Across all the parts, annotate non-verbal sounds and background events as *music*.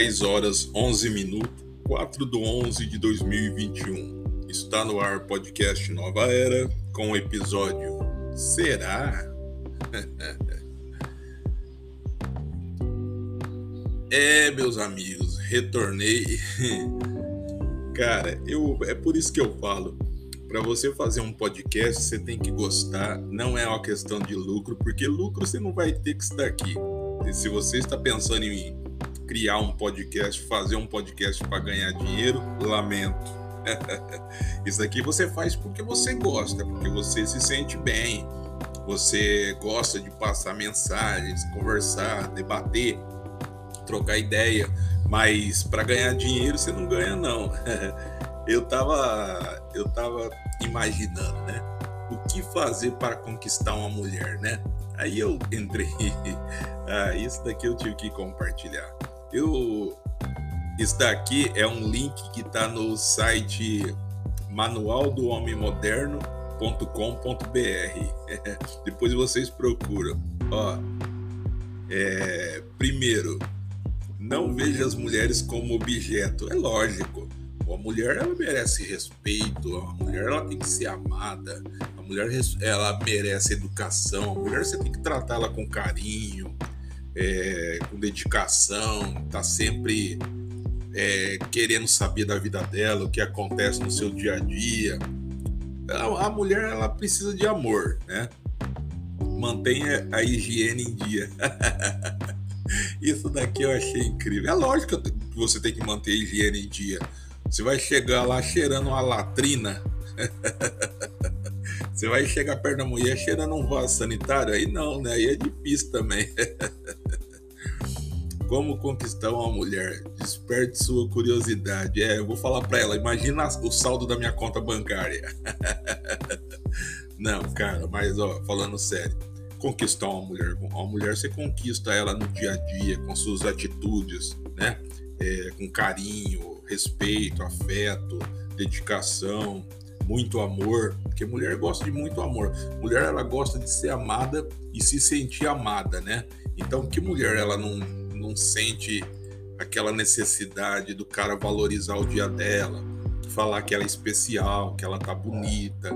10 horas 11 minutos, 4 do 11 de 2021. Está no ar podcast Nova Era com o episódio Será? *laughs* é, meus amigos, retornei. *laughs* Cara, eu é por isso que eu falo. Para você fazer um podcast, você tem que gostar. Não é uma questão de lucro, porque lucro você não vai ter que estar aqui. E se você está pensando em criar um podcast, fazer um podcast para ganhar dinheiro, lamento. *laughs* Isso aqui você faz porque você gosta, porque você se sente bem, você gosta de passar mensagens, conversar, debater, trocar ideia, mas para ganhar dinheiro você não ganha não. *laughs* Eu tava eu tava imaginando, né? O que fazer para conquistar uma mulher, né? Aí eu entrei, *laughs* ah, isso daqui eu tive que compartilhar. Eu isso daqui é um link que está no site manual do homem moderno.com.br. *laughs* Depois vocês procuram. Ó, é, primeiro, não veja as mulheres como objeto. É lógico. A mulher ela merece respeito, a mulher ela tem que ser amada, a mulher ela merece educação, a mulher você tem que tratá-la com carinho, é, com dedicação, tá sempre é, querendo saber da vida dela, o que acontece no seu dia a dia. A, a mulher ela precisa de amor, né? Mantenha a higiene em dia. *laughs* Isso daqui eu achei incrível. É lógico que você tem que manter a higiene em dia. Você vai chegar lá cheirando uma latrina. *laughs* Você vai chegar perto da mulher cheirando um vaso sanitário? Aí não, né? Aí é difícil também. *laughs* Como conquistar uma mulher? Desperte sua curiosidade. É, eu vou falar para ela. Imagina o saldo da minha conta bancária. *laughs* Não, cara, mas ó, falando sério, conquistar uma mulher, uma mulher você conquista ela no dia a dia, com suas atitudes, né? É, com carinho, respeito, afeto, dedicação, muito amor, porque mulher gosta de muito amor. Mulher ela gosta de ser amada e se sentir amada, né? Então que mulher ela não, não sente aquela necessidade do cara valorizar o dia dela, falar que ela é especial, que ela tá bonita,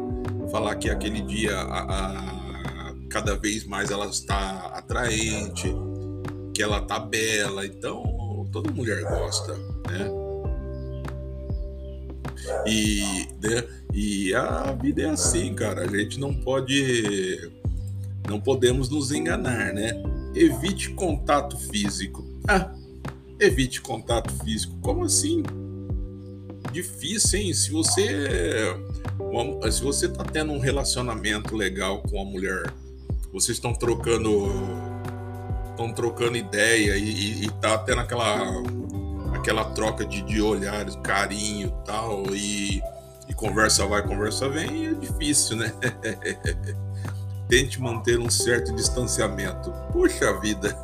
falar que aquele dia a, a, cada vez mais ela está atraente, que ela tá bela. Então toda mulher gosta, né? E, né, e a vida é assim, cara. A gente não pode. Não podemos nos enganar, né? Evite contato físico. Ah, evite contato físico. Como assim? Difícil, hein? Se você. Se você tá tendo um relacionamento legal com a mulher, vocês estão trocando. Estão trocando ideia e, e, tá tendo aquela aquela troca de, de olhares, carinho tal, e, e conversa vai, conversa vem, é difícil, né? *laughs* Tente manter um certo distanciamento. Puxa vida!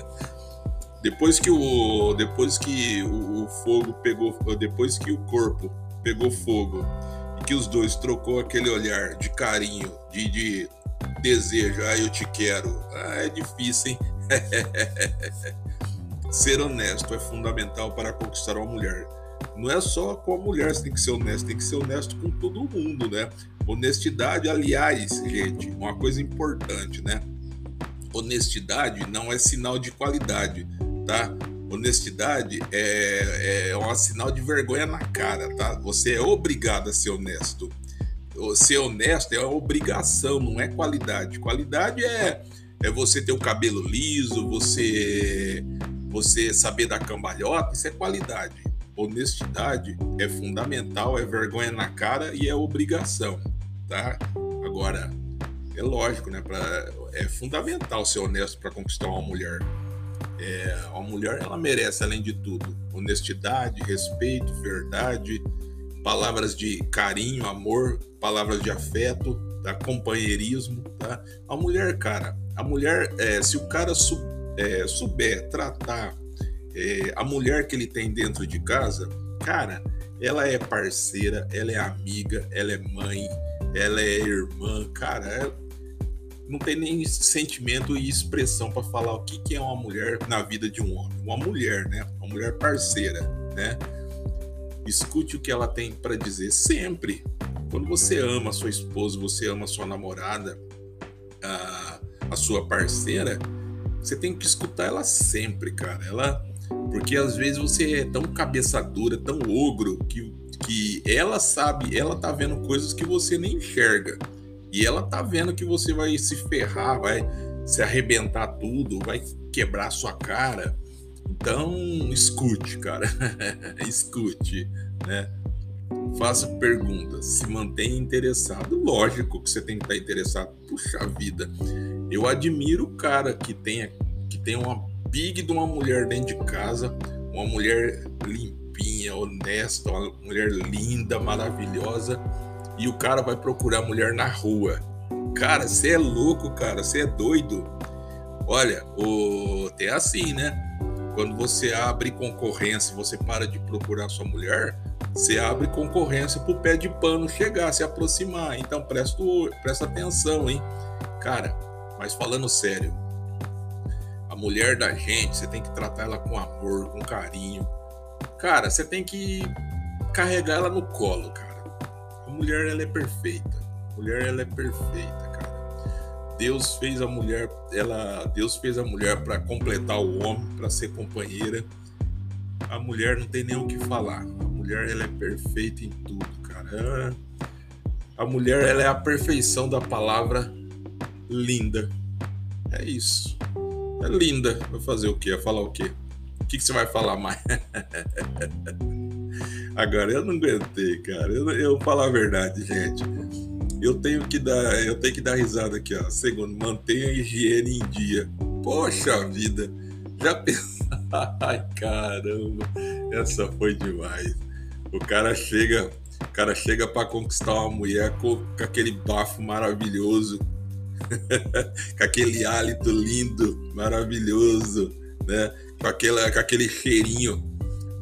*laughs* depois que o depois que o, o, fogo pegou, depois que o corpo pegou fogo e que os dois trocou aquele olhar de carinho, de, de desejo, ah, eu te quero. Ah, é difícil, hein? *laughs* Ser honesto é fundamental para conquistar uma mulher. Não é só com a mulher você tem que ser honesto, tem que ser honesto com todo mundo, né? Honestidade, aliás, gente, uma coisa importante, né? Honestidade não é sinal de qualidade, tá? Honestidade é, é um sinal de vergonha na cara, tá? Você é obrigado a ser honesto. Ser honesto é uma obrigação, não é qualidade. Qualidade é, é você ter o cabelo liso, você você saber dar cambalhota, isso é qualidade. Honestidade é fundamental, é vergonha na cara e é obrigação, tá? Agora, é lógico, né? Pra, é fundamental ser honesto para conquistar uma mulher. É, uma mulher, ela merece, além de tudo, honestidade, respeito, verdade, palavras de carinho, amor, palavras de afeto, tá? companheirismo, tá? A mulher, cara, a mulher, é, se o cara é, souber tratar é, a mulher que ele tem dentro de casa, cara, ela é parceira, ela é amiga, ela é mãe, ela é irmã, cara, ela não tem nem sentimento e expressão para falar o que, que é uma mulher na vida de um homem. Uma mulher, né? Uma uma mulher parceira, né? Escute o que ela tem para dizer sempre. Quando você ama a sua esposa, você ama a sua namorada, a, a sua parceira, você tem que escutar ela sempre, cara. Ela, porque às vezes você é tão cabeça dura, tão ogro que que ela sabe, ela tá vendo coisas que você nem enxerga. E ela tá vendo que você vai se ferrar, vai se arrebentar tudo, vai quebrar sua cara. Então, escute, cara. *laughs* escute, né? Faça perguntas, se mantenha interessado. Lógico que você tem que estar interessado. Puxa vida. Eu admiro o cara que tem, que tem uma big de uma mulher dentro de casa, uma mulher limpinha, honesta, uma mulher linda, maravilhosa, e o cara vai procurar mulher na rua. Cara, você é louco, cara, você é doido. Olha, o... tem assim, né? Quando você abre concorrência, você para de procurar sua mulher, você abre concorrência pro pé de pano chegar, se aproximar. Então presta, presta atenção, hein? Cara, mas falando sério, a mulher da gente, você tem que tratar ela com amor, com carinho. Cara, você tem que carregar ela no colo, cara. A mulher, ela é perfeita. A mulher, ela é perfeita, cara. Deus fez a mulher, ela, Deus fez a mulher para completar o homem, para ser companheira. A mulher não tem nem o que falar. A mulher, ela é perfeita em tudo, cara. A mulher, ela é a perfeição da palavra linda. É isso. É linda. Vai fazer o quê? Vai falar o quê? Que, que você vai falar mais? Agora eu não aguentei, cara. Eu, eu a verdade, gente. Eu tenho que dar, eu tenho que dar risada aqui, ó. Segundo, mantenha a higiene em dia. Poxa vida. Já pensou? *laughs* Ai, caramba. Essa foi demais. O cara chega, o cara chega para conquistar uma mulher com, com aquele bafo maravilhoso *laughs* com aquele hálito lindo, maravilhoso, né? Com, aquela, com aquele cheirinho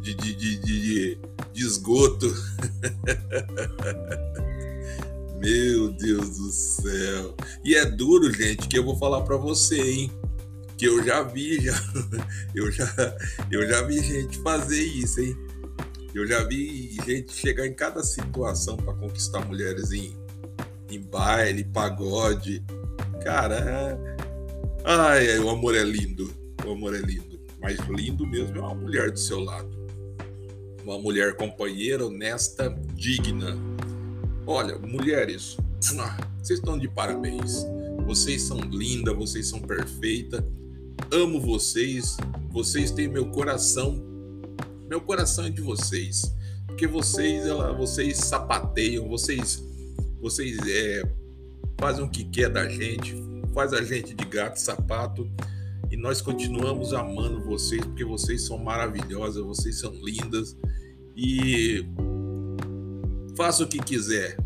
de, de, de, de, esgoto. *laughs* Meu Deus do céu. E é duro, gente, que eu vou falar para você, hein? Que eu já vi, já, *laughs* eu já, eu já vi gente fazer isso, hein? Eu já vi gente chegar em cada situação para conquistar mulheres em, em baile, pagode, Cara, é... ai, o amor é lindo. O amor é lindo. Mas lindo mesmo é uma mulher do seu lado. Uma mulher companheira, honesta, digna. Olha, mulheres, vocês estão de parabéns. Vocês são lindas, vocês são perfeitas. Amo vocês. Vocês têm meu coração. Meu coração é de vocês. Porque vocês, ela, vocês sapateiam, vocês, vocês é, fazem o que quer da gente, faz a gente de gato sapato. Nós continuamos amando vocês, porque vocês são maravilhosas, vocês são lindas. E faça o que quiser.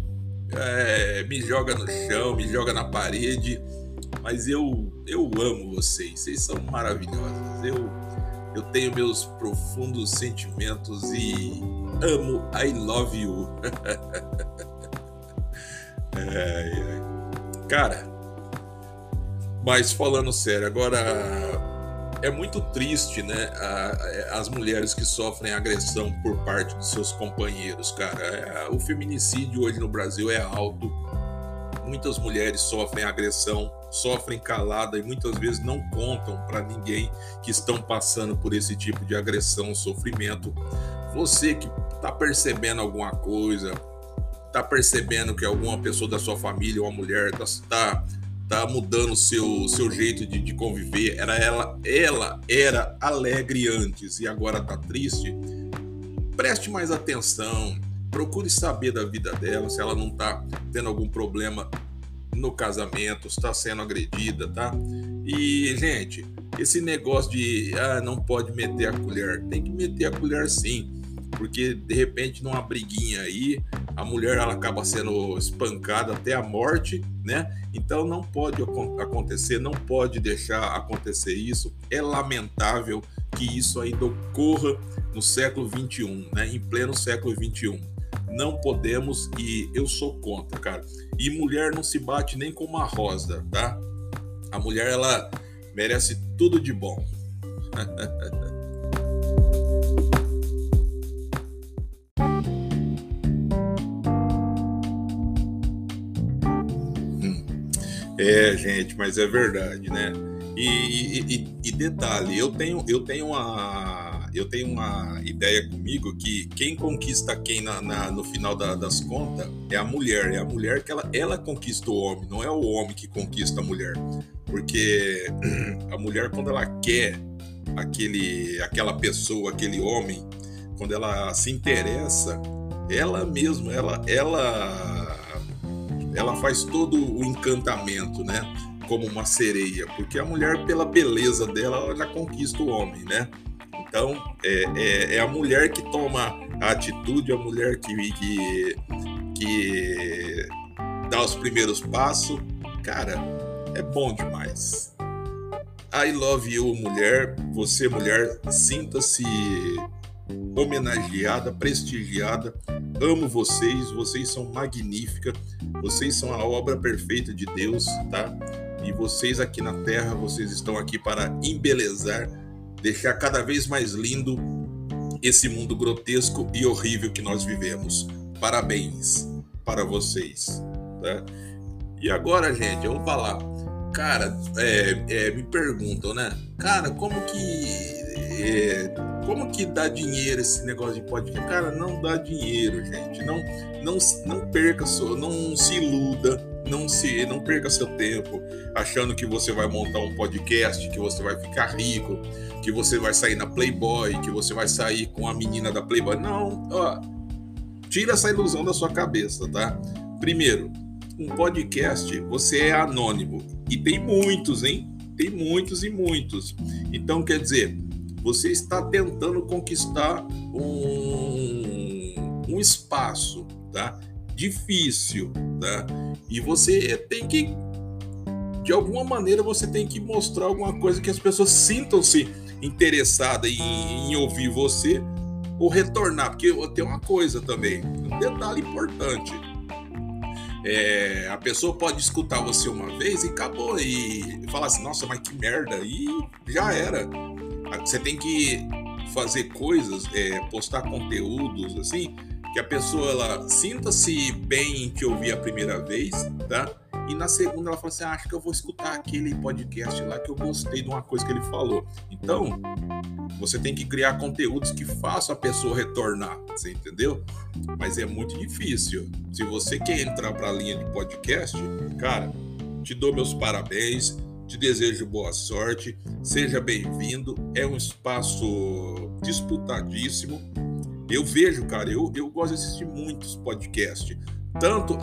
É, me joga no chão, me joga na parede. Mas eu, eu amo vocês, vocês são maravilhosas. Eu, eu tenho meus profundos sentimentos e amo, I love you. *laughs* é, é. Cara, mas falando sério, agora é muito triste, né? as mulheres que sofrem agressão por parte dos seus companheiros, cara. É, o feminicídio hoje no Brasil é alto. Muitas mulheres sofrem agressão, sofrem calada e muitas vezes não contam para ninguém que estão passando por esse tipo de agressão, sofrimento. Você que está percebendo alguma coisa, tá percebendo que alguma pessoa da sua família, uma mulher, tá, tá, tá mudando seu, seu jeito de, de, conviver. Era ela, ela era alegre antes e agora tá triste. Preste mais atenção, procure saber da vida dela, se ela não tá tendo algum problema no casamento, está sendo agredida, tá? E, gente, esse negócio de ah, não pode meter a colher, tem que meter a colher sim porque de repente numa briguinha aí a mulher ela acaba sendo espancada até a morte, né? Então não pode acontecer, não pode deixar acontecer isso. É lamentável que isso ainda ocorra no século 21, né? Em pleno século 21. Não podemos e eu sou contra, cara. E mulher não se bate nem com uma rosa, tá? A mulher ela merece tudo de bom. *laughs* É, gente, mas é verdade, né? E, e, e, detalhe, eu tenho, eu tenho uma, eu tenho uma ideia comigo que quem conquista quem na, na no final da, das contas é a mulher, é a mulher que ela, ela conquista o homem, não é o homem que conquista a mulher, porque a mulher quando ela quer aquele, aquela pessoa, aquele homem, quando ela se interessa, ela mesma, ela, ela, ela faz todo o encantamento, né? Como uma sereia, porque a mulher, pela beleza dela, ela já conquista o homem, né? Então, é, é, é a mulher que toma a atitude, a mulher que, que, que dá os primeiros passos. Cara, é bom demais. I love you, mulher. Você, mulher, sinta-se homenageada, prestigiada. Amo vocês, vocês são magníficas, vocês são a obra perfeita de Deus, tá? E vocês aqui na Terra, vocês estão aqui para embelezar, deixar cada vez mais lindo esse mundo grotesco e horrível que nós vivemos. Parabéns para vocês, tá? E agora, gente, eu vou falar. Cara, é, é, me perguntam, né? Cara, como que é, como que dá dinheiro esse negócio de podcast? Cara, não dá dinheiro, gente. Não, não, não perca seu, não se iluda, não se, não perca seu tempo achando que você vai montar um podcast, que você vai ficar rico, que você vai sair na Playboy, que você vai sair com a menina da Playboy. Não, ó, tira essa ilusão da sua cabeça, tá? Primeiro, um podcast, você é anônimo e tem muitos, hein? Tem muitos e muitos. Então, quer dizer, você está tentando conquistar um, um espaço, tá? Difícil, tá? E você tem que, de alguma maneira, você tem que mostrar alguma coisa que as pessoas sintam-se interessadas em, em ouvir você ou retornar, porque tem uma coisa também, um detalhe importante. É, a pessoa pode escutar você uma vez e acabou e falar assim, nossa, mas que merda, e já era. Você tem que fazer coisas, é, postar conteúdos assim, que a pessoa ela sinta-se bem em te ouvir a primeira vez, tá? E na segunda ela fala assim: ah, acho que eu vou escutar aquele podcast lá que eu gostei de uma coisa que ele falou. Então, você tem que criar conteúdos que façam a pessoa retornar, você entendeu? Mas é muito difícil. Se você quer entrar para a linha de podcast, cara, te dou meus parabéns te desejo boa sorte, seja bem-vindo. É um espaço disputadíssimo. Eu vejo, cara, eu, eu gosto de assistir muitos podcasts. Tanto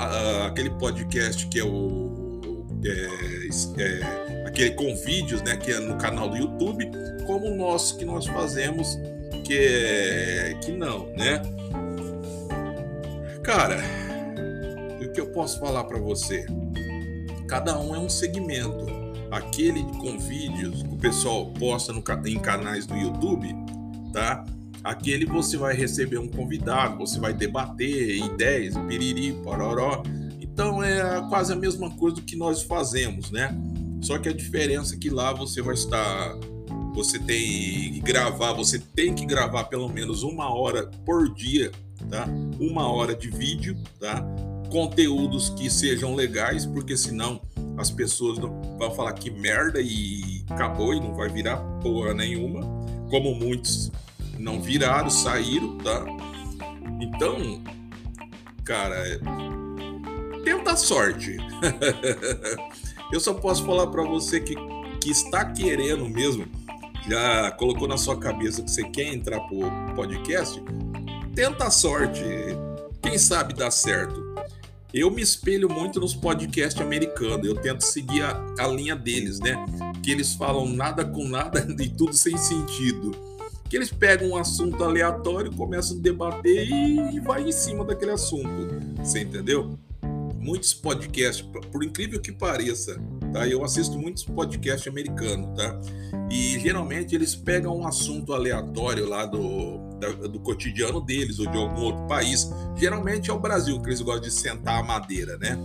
aquele podcast que é o. É, é, aquele com vídeos, né? Que é no canal do YouTube, como o nosso que nós fazemos, que é. que não, né? Cara, o que eu posso falar para você? Cada um é um segmento aquele com vídeos que o pessoal posta no, em canais do YouTube, tá? Aquele você vai receber um convidado, você vai debater ideias, piriri, pororó. Então é quase a mesma coisa do que nós fazemos, né? Só que a diferença é que lá você vai estar. Você tem que gravar, você tem que gravar pelo menos uma hora por dia, tá? Uma hora de vídeo, tá? Conteúdos que sejam legais, porque senão as pessoas vão falar que merda e acabou e não vai virar porra nenhuma, como muitos não viraram, saíram, tá? Então, cara, tenta a sorte. *laughs* Eu só posso falar para você que, que está querendo mesmo, já colocou na sua cabeça que você quer entrar pro podcast, tenta a sorte. Quem sabe dá certo. Eu me espelho muito nos podcasts americanos. Eu tento seguir a, a, linha deles, né? Que eles falam nada com nada *laughs* e tudo sem sentido. Que eles pegam um assunto aleatório, começam a debater e, e vai em cima daquele assunto. Você entendeu? Muitos podcasts, por incrível que pareça, tá? Eu assisto muitos podcasts americanos, tá? E geralmente eles pegam um assunto aleatório lá do, do cotidiano deles ou de algum outro país. Geralmente é o Brasil que eles gostam de sentar a madeira, né?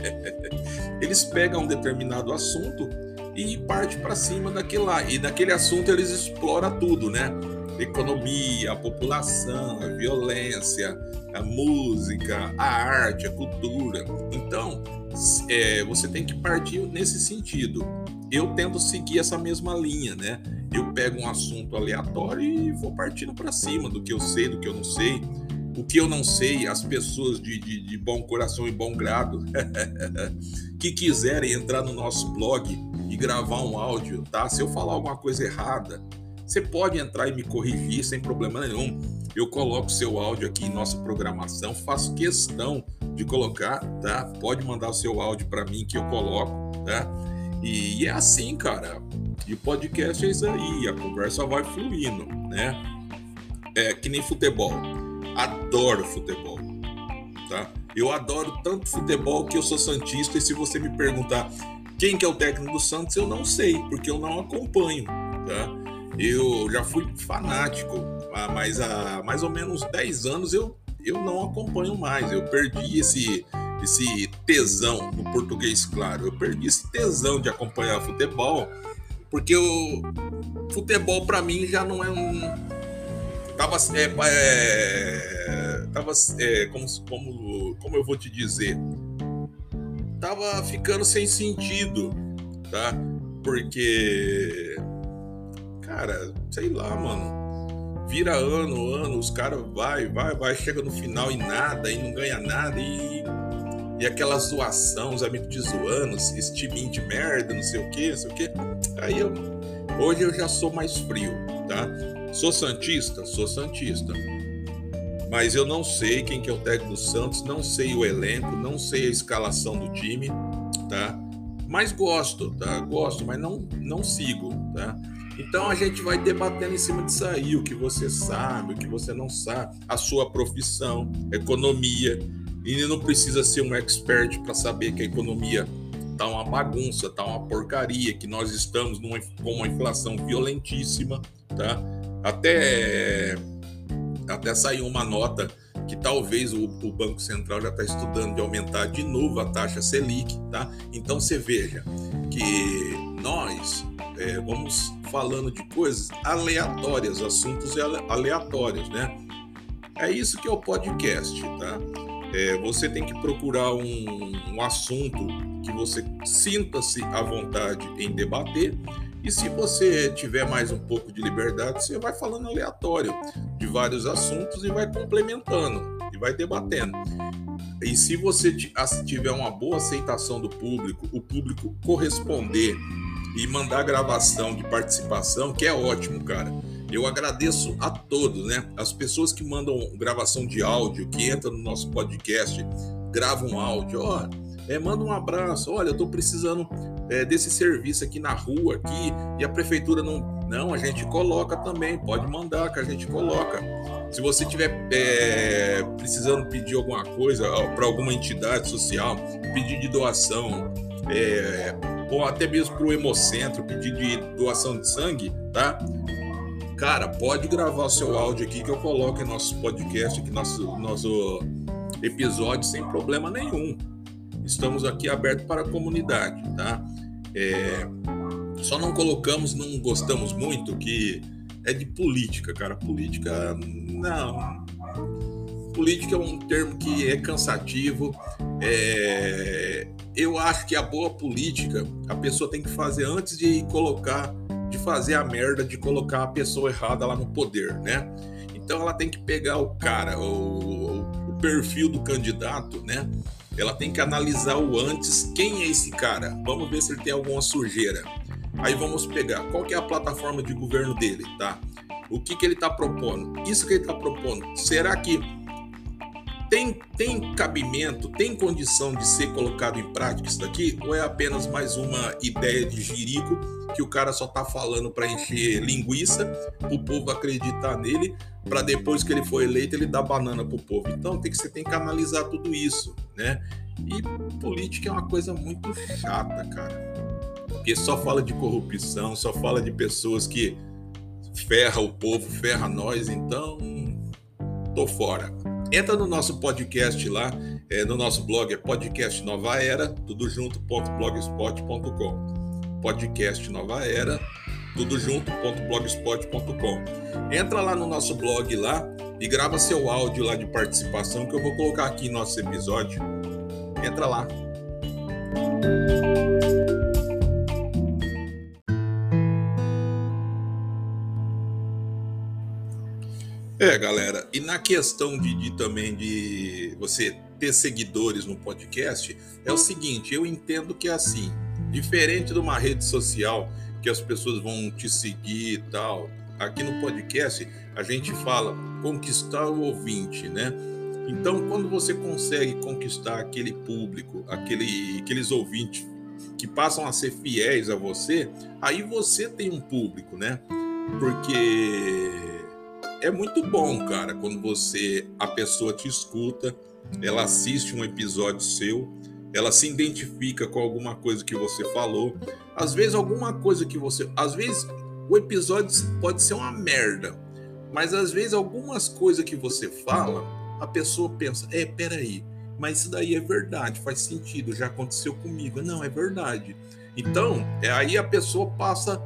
*laughs* eles pegam um determinado assunto e parte para cima daquele lá. E naquele assunto eles exploram tudo, né? Economia, a população, a violência, a música, a arte, a cultura. Então, é, você tem que partir nesse sentido. Eu tento seguir essa mesma linha, né? Eu pego um assunto aleatório e vou partindo para cima do que eu sei, do que eu não sei. O que eu não sei, as pessoas de, de, de bom coração e bom grado *laughs* que quiserem entrar no nosso blog e gravar um áudio, tá? Se eu falar alguma coisa errada, você pode entrar e me corrigir sem problema nenhum. Eu coloco seu áudio aqui em nossa programação, faço questão de colocar, tá? Pode mandar o seu áudio para mim que eu coloco, tá? E, e, é assim, cara. E o podcast é isso aí, a conversa vai fluindo, né? É que nem futebol. Adoro futebol, tá? Eu adoro tanto futebol que eu sou santista e se você me perguntar quem que é o técnico do Santos, eu não sei, porque eu não acompanho, tá? Eu já fui fanático, mas há mais ou menos 10 anos eu, eu não acompanho mais. Eu perdi esse, esse tesão, no português claro, eu perdi esse tesão de acompanhar futebol, porque o futebol para mim já não é um. Tava, é, é, tava é, como, como, como eu vou te dizer? Tava ficando sem sentido, tá? Porque cara, sei lá, mano. Vira ano, ano, os caras vai, vai, vai, chega no final e nada, e não ganha nada, e, e aquela zoação, os amigos te zoando, esse time de merda, não sei o que, não sei o que. Aí eu, hoje eu já sou mais frio, tá? Sou Santista? Sou Santista. Mas eu não sei quem que é o técnico do Santos, não sei o elenco, não sei a escalação do time, tá? Mas gosto, tá? Gosto, mas não, não sigo, tá? Então a gente vai debatendo em cima disso aí, o que você sabe, o que você não sabe, a sua profissão, economia. E não precisa ser um expert para saber que a economia tá uma bagunça, tá uma porcaria, que nós estamos numa, com uma inflação violentíssima, tá? Até até saiu uma nota que talvez o, o Banco Central já está estudando de aumentar de novo a taxa Selic, tá? Então você veja que nós é, vamos falando de coisas aleatórias, assuntos aleatórios, né? É isso que é o podcast, tá? É, você tem que procurar um, um assunto que você sinta-se à vontade em debater. E se você tiver mais um pouco de liberdade, você vai falando aleatório de vários assuntos e vai complementando e vai debatendo. E se você tiver uma boa aceitação do público, o público corresponder e mandar gravação de participação, que é ótimo, cara. Eu agradeço a todos, né? As pessoas que mandam gravação de áudio, que entram no nosso podcast, gravam áudio, ó, é, manda um abraço. Olha, eu tô precisando é, desse serviço aqui na rua aqui e a prefeitura não, não, a gente coloca também. Pode mandar que a gente coloca. Se você tiver é, precisando pedir alguma coisa para alguma entidade social, pedir de doação, é, ou até mesmo para o Hemocentro, pedir de doação de sangue, tá? Cara, pode gravar seu áudio aqui que eu coloco em nosso podcast, aqui nosso, nosso episódio sem problema nenhum. Estamos aqui abertos para a comunidade, tá? É, só não colocamos, não gostamos muito que é de política, cara. Política, não. Política é um termo que é cansativo. É, eu acho que a boa política a pessoa tem que fazer antes de colocar, fazer a merda de colocar a pessoa errada lá no poder, né? Então ela tem que pegar o cara, o, o perfil do candidato, né? Ela tem que analisar o antes, quem é esse cara? Vamos ver se ele tem alguma sujeira. Aí vamos pegar qual que é a plataforma de governo dele, tá? O que, que ele está propondo? Isso que ele está propondo, será que tem, tem cabimento, tem condição de ser colocado em prática isso daqui? Ou é apenas mais uma ideia de jirico que o cara só tá falando para encher linguiça, o povo acreditar nele, para depois que ele for eleito ele dar banana pro povo? Então tem que, você tem que analisar tudo isso, né? E política é uma coisa muito chata, cara. Porque só fala de corrupção, só fala de pessoas que ferra o povo, ferra nós, então tô fora. Entra no nosso podcast lá, é, no nosso blog é podcast Nova Era, tudo junto.blogspot.com. Podcast Nova Era, tudo junto.blogspot.com. Entra lá no nosso blog lá e grava seu áudio lá de participação que eu vou colocar aqui em nosso episódio. Entra lá. É, galera, e na questão de, de, também de você ter seguidores no podcast, é o seguinte, eu entendo que é assim, diferente de uma rede social que as pessoas vão te seguir e tal, aqui no podcast a gente fala conquistar o ouvinte, né? Então, quando você consegue conquistar aquele público, aquele, aqueles ouvintes que passam a ser fiéis a você, aí você tem um público, né? Porque é muito bom, cara, quando você a pessoa te escuta, ela assiste um episódio seu, ela se identifica com alguma coisa que você falou. Às vezes alguma coisa que você, às vezes o episódio pode ser uma merda, mas às vezes algumas coisas que você fala, a pessoa pensa: "É, peraí, mas isso daí é verdade, faz sentido, já aconteceu comigo". Não, é verdade. Então, é aí a pessoa passa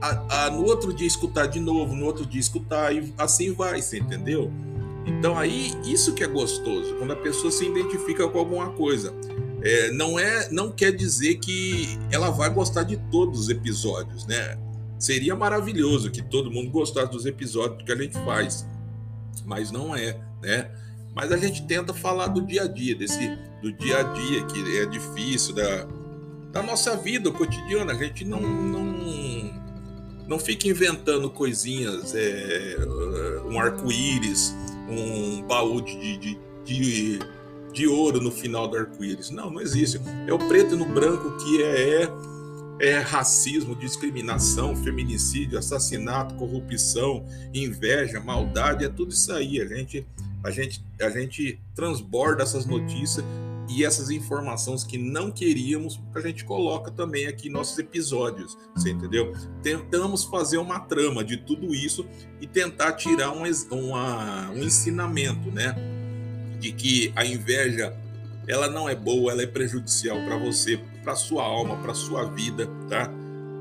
a, a, no outro dia escutar de novo, no outro dia escutar, e assim vai, você entendeu? Então aí, isso que é gostoso, quando a pessoa se identifica com alguma coisa. É, não é, não quer dizer que ela vai gostar de todos os episódios, né? Seria maravilhoso que todo mundo gostasse dos episódios que a gente faz, mas não é, né? Mas a gente tenta falar do dia a dia, desse do dia a dia que é difícil da, da nossa vida cotidiana. A gente não, não não fique inventando coisinhas, é, um arco-íris, um baú de, de, de, de, ouro no final do arco-íris. Não, não existe. É o preto no branco que é, é, é racismo, discriminação, feminicídio, assassinato, corrupção, inveja, maldade, é tudo isso aí. A gente, a gente, a gente transborda essas notícias e essas informações que não queríamos, a gente coloca também aqui em nossos episódios, você entendeu? Tentamos fazer uma trama de tudo isso e tentar tirar um, uma, um ensinamento, né? De que a inveja ela não é boa, ela é prejudicial para você, para sua alma, para sua vida, tá?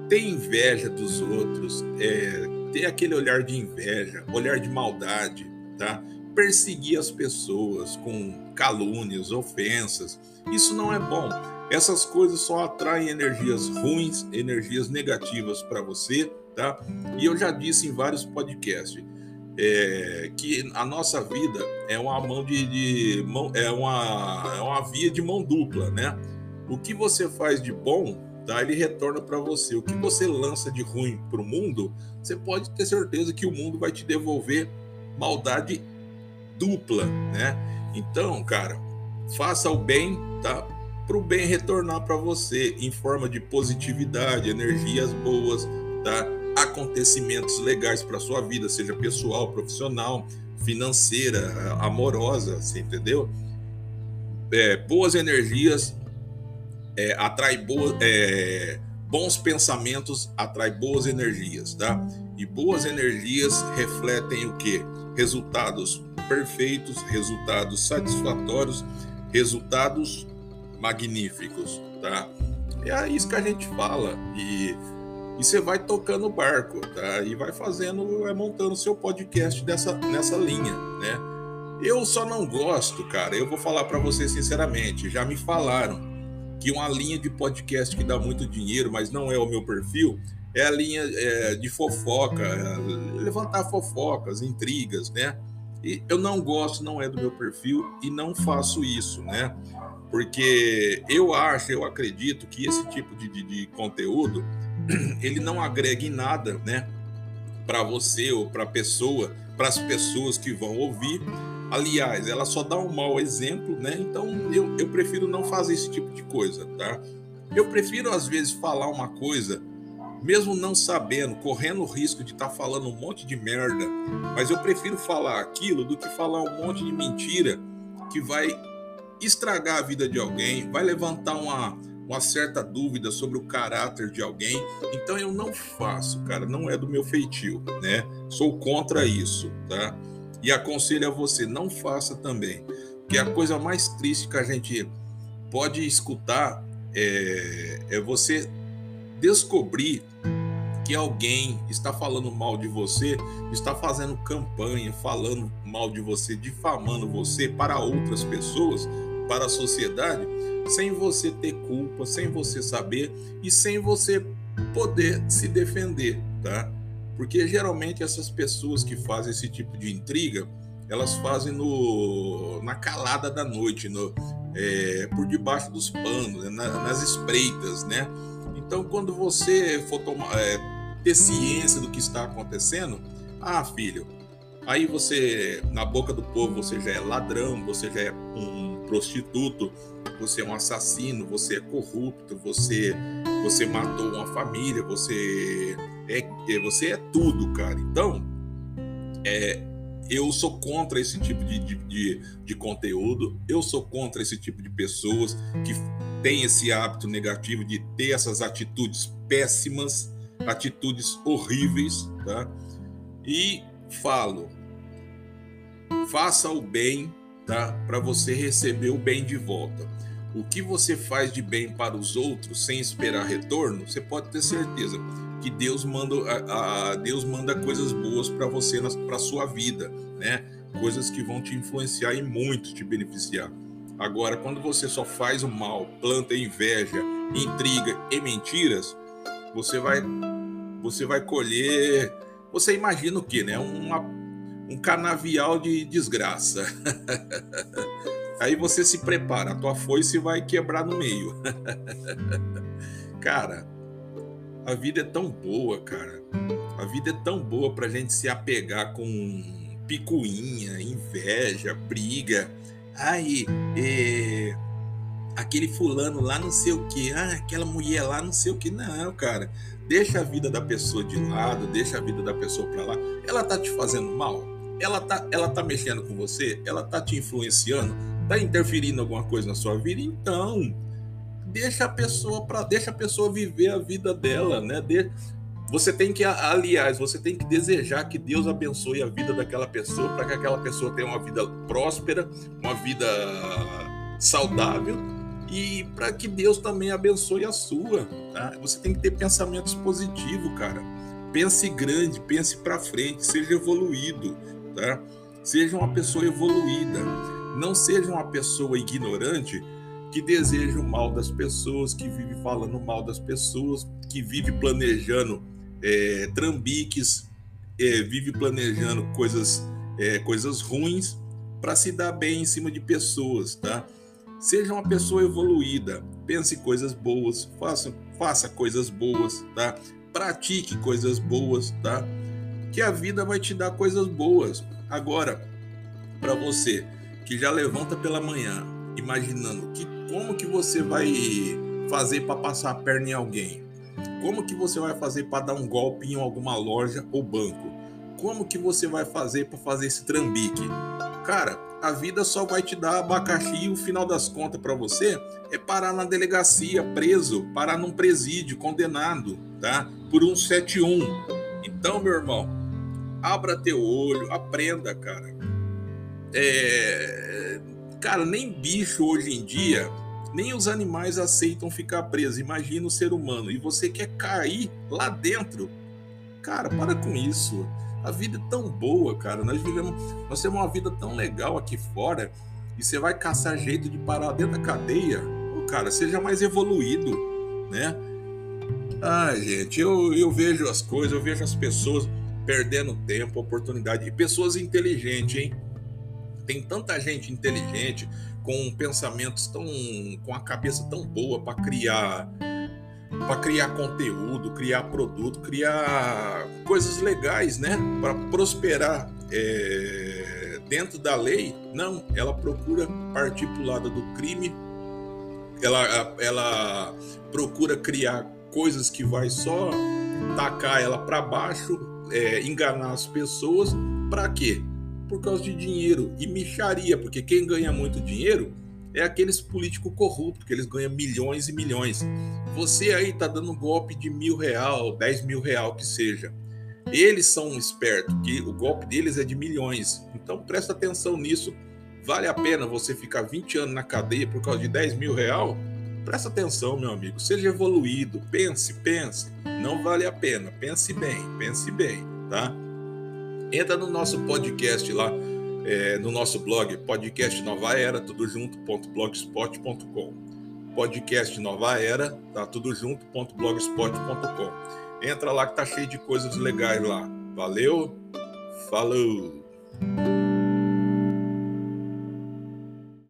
Ter inveja dos outros, é, ter aquele olhar de inveja, olhar de maldade, tá? perseguir as pessoas com calúnias, ofensas. Isso não é bom. Essas coisas só atraem energias ruins, energias negativas para você, tá? E eu já disse em vários podcasts é, que a nossa vida é uma mão de, de mão, é uma é uma via de mão dupla, né? O que você faz de bom, tá? Ele retorna para você. O que você lança de ruim para o mundo, você pode ter certeza que o mundo vai te devolver maldade dupla, né? Então, cara, faça o bem, tá? Para o bem retornar para você em forma de positividade, energias boas, tá? Acontecimentos legais para sua vida, seja pessoal, profissional, financeira, amorosa, você entendeu? É, boas energias é, atrai boas, é, bons pensamentos atrai boas energias, tá? E boas energias refletem o que? Resultados perfeitos, resultados satisfatórios, resultados magníficos, tá? É isso que a gente fala e, e você vai tocando o barco, tá? E vai fazendo, é montando seu podcast dessa, nessa linha, né? Eu só não gosto, cara. Eu vou falar para você sinceramente. Já me falaram que uma linha de podcast que dá muito dinheiro, mas não é o meu perfil, é a linha é, de fofoca, é, levantar fofocas, intrigas, né? E eu não gosto, não é do meu perfil e não faço isso, né? Porque eu acho, eu acredito que esse tipo de, de, de conteúdo *clears throat* ele não agrega em nada, né? Para você ou para a pessoa, para as pessoas que vão ouvir. Aliás, ela só dá um mau exemplo, né? Então eu, eu prefiro não fazer esse tipo de coisa, tá? Eu prefiro às vezes falar uma coisa mesmo não sabendo, correndo o risco de estar tá falando um monte de merda, mas eu prefiro falar aquilo do que falar um monte de mentira que vai estragar a vida de alguém, vai levantar uma, uma certa dúvida sobre o caráter de alguém. Então eu não faço, cara, não é do meu feitio, né? Sou contra isso, tá? E aconselho a você, não faça também. Que a coisa mais triste que a gente pode escutar é, é você descobrir que alguém está falando mal de você, está fazendo campanha, falando mal de você, difamando você para outras pessoas, para a sociedade sem você ter culpa, sem você saber e sem você poder se defender, tá? Porque geralmente essas pessoas que fazem esse tipo de intriga, elas fazem no, na calada da noite, no, é, por debaixo dos panos, né, na, nas espreitas, né? Então, quando você for tomar, é, ter ciência do que está acontecendo, ah, filho, aí você, na boca do povo, você já é ladrão, você já é um prostituto, você é um assassino, você é corrupto, você, você matou uma família, você é, é você é tudo, cara. Então, é, eu sou contra esse tipo de, de, de, de, conteúdo, eu sou contra esse tipo de pessoas que têm esse hábito negativo de ter essas atitudes péssimas, atitudes horríveis, tá? E falo, faça o bem, tá? Para você receber o bem de volta. O que você faz de bem para os outros sem esperar retorno, você pode ter certeza que Deus manda, a, a Deus manda coisas boas para você, para sua vida, né? Coisas que vão te influenciar e muito te beneficiar. Agora, quando você só faz o mal, planta inveja, intriga e mentiras, você vai, você vai colher. Você imagina o que, né? Uma, um canavial de desgraça. *laughs* Aí você se prepara, a tua foice vai quebrar no meio. *laughs* Cara, a vida é tão boa, cara. A vida é tão boa pra gente se apegar com picuinha, inveja, briga. Ai, é... aquele fulano lá não sei o que, ah, aquela mulher lá não sei o que. Não, cara. Deixa a vida da pessoa de lado, deixa a vida da pessoa pra lá. Ela tá te fazendo mal? Ela tá, ela tá mexendo com você? Ela tá te influenciando? Tá interferindo alguma coisa na sua vida? Então, deixa a pessoa para deixa a pessoa viver a vida dela, né? De, você tem que, aliás, você tem que desejar que Deus abençoe a vida daquela pessoa para que aquela pessoa tenha uma vida próspera, uma vida saudável e para que Deus também abençoe a sua. Tá? Você tem que ter pensamentos positivos, cara. Pense grande, pense para frente, seja evoluído, tá? Seja uma pessoa evoluída. Não seja uma pessoa ignorante que deseja o mal das pessoas, que vive falando mal das pessoas, que vive planejando é, trambiques, é, vive planejando coisas, é, coisas ruins para se dar bem em cima de pessoas, tá? Seja uma pessoa evoluída, pense coisas boas, faça, faça coisas boas, tá? Pratique coisas boas, tá? Que a vida vai te dar coisas boas. Agora, para você que já levanta pela manhã imaginando que como que você vai fazer para passar a perna em alguém? Como que você vai fazer para dar um golpe em alguma loja ou banco? Como que você vai fazer para fazer esse trambique? Cara, a vida só vai te dar abacaxi e o final das contas para você é parar na delegacia, preso, parar num presídio, condenado, tá? Por um 71. Então, meu irmão, abra teu olho, aprenda, cara. É, Cara, nem bicho hoje em dia, nem os animais aceitam ficar presos. Imagina o ser humano. E você quer cair lá dentro. Cara, para com isso. A vida é tão boa, cara. Nós vivemos, nós temos uma vida tão legal aqui fora. E você vai caçar jeito de parar dentro da cadeia. Ô, cara, seja mais evoluído, né? Ai, gente, eu, eu vejo as coisas, eu vejo as pessoas perdendo tempo, oportunidade. E pessoas inteligentes, hein? Tem tanta gente inteligente com pensamentos tão com a cabeça tão boa para criar para criar conteúdo, criar produto, criar coisas legais, né? Para prosperar é, dentro da lei. Não, ela procura partir para lado do crime. Ela, ela procura criar coisas que vai só tacar ela para baixo, é, enganar as pessoas. Para quê? por causa de dinheiro e micharia, porque quem ganha muito dinheiro é aqueles políticos corruptos, que eles ganham milhões e milhões. Você aí tá dando um golpe de mil real, dez mil real que seja. Eles são espertos, que o golpe deles é de milhões. Então presta atenção nisso. Vale a pena você ficar 20 anos na cadeia por causa de 10 mil real? Presta atenção, meu amigo. Seja evoluído. Pense, pense. Não vale a pena. Pense bem, pense bem, tá? Entra no nosso podcast lá, é, no nosso blog, podcast Nova Era, tudo junto.blogspot.com. Podcast Nova Era, tá tudo junto.blogspot.com. Entra lá que tá cheio de coisas legais lá. Valeu, falou!